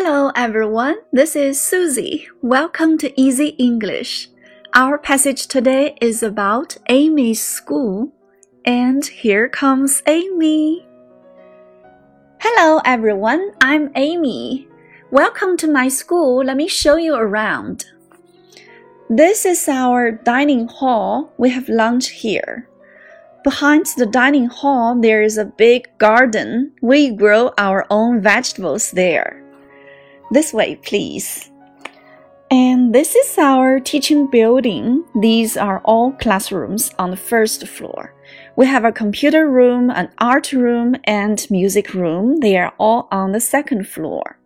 Hello everyone, this is Susie. Welcome to Easy English. Our passage today is about Amy's school, and here comes Amy. Hello everyone, I'm Amy. Welcome to my school. Let me show you around. This is our dining hall. We have lunch here. Behind the dining hall, there is a big garden. We grow our own vegetables there. This way, please. And this is our teaching building. These are all classrooms on the first floor. We have a computer room, an art room, and music room. They are all on the second floor.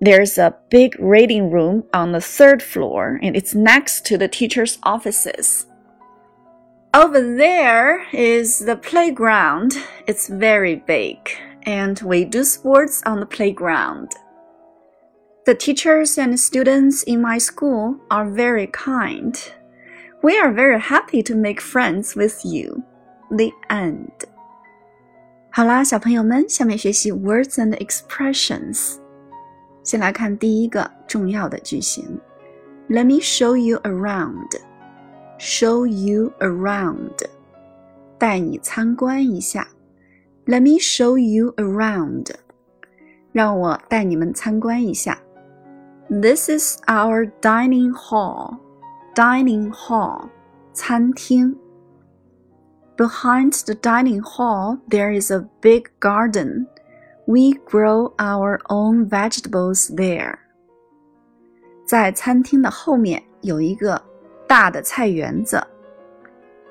There's a big reading room on the third floor, and it's next to the teacher's offices. Over there is the playground. It's very big, and we do sports on the playground. The teachers and students in my school are very kind. We are very happy to make friends with you. The end. 好啦，小朋友们，下面学习 words and expressions。先来看第一个重要的句型：Let me show you around. Show you around，带你参观一下。Let me show you around，让我带你们参观一下。 this is our dining hall. Dining hall, 餐厅. Behind the dining hall, there is a big garden. We grow our own vegetables there. 在餐厅的后面有一个大的菜园子，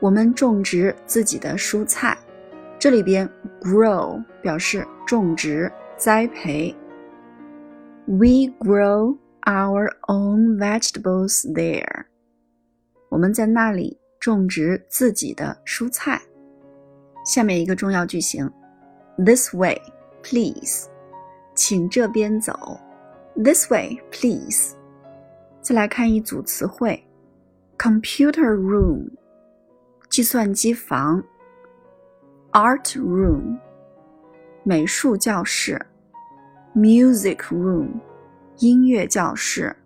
我们种植自己的蔬菜。这里边 grow 表示种植、栽培。We grow our own vegetables there。我们在那里种植自己的蔬菜。下面一个重要句型：This way, please。请这边走。This way, please。再来看一组词汇：computer room，计算机房；art room，美术教室；music room。 音乐教室，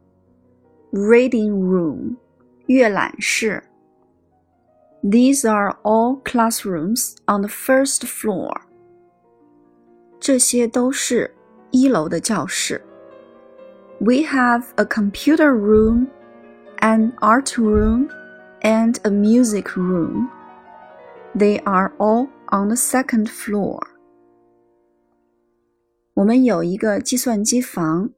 reading room，阅览室。These are all classrooms on the first floor。这些都是一楼的教室。We have a computer room, an art room, and a music room. They are all on the second floor. 我们有一个计算机房。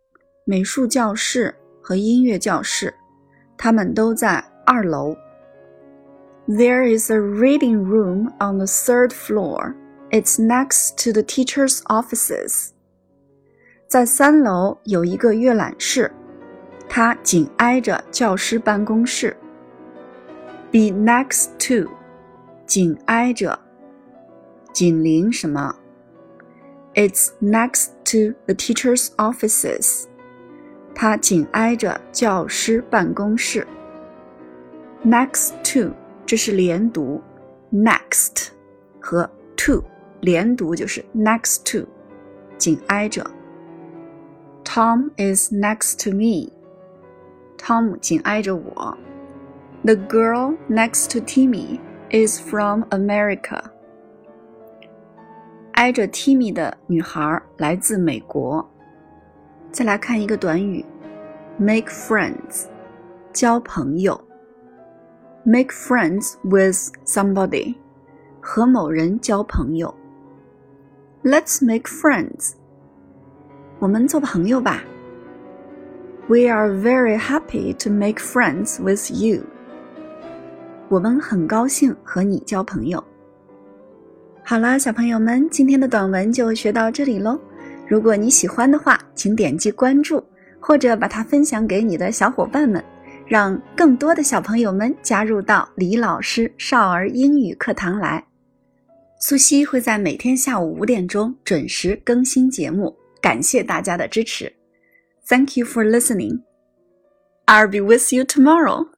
美术教室和音乐教室，它们都在二楼。There is a reading room on the third floor. It's next to the teacher's offices. 在三楼有一个阅览室，它紧挨着教师办公室。Be next to，紧挨着，紧邻什么？It's next to the teacher's offices. 它紧挨着教师办公室。Next to，这是连读，next 和 to 连读就是 next to，紧挨着。Tom is next to me。汤姆紧挨着我。The girl next to Timmy is from America。挨着 Timmy 的女孩来自美国。 再来看一个短语，make friends，交朋友。make friends with somebody，和某人交朋友。Let's make friends，我们做朋友吧。We are very happy to make friends with you。我们很高兴和你交朋友。好啦，小朋友们，今天的短文就学到这里喽。如果你喜欢的话，请点击关注，或者把它分享给你的小伙伴们，让更多的小朋友们加入到李老师少儿英语课堂来。苏西会在每天下午五点钟准时更新节目，感谢大家的支持。Thank you for listening. I'll be with you tomorrow.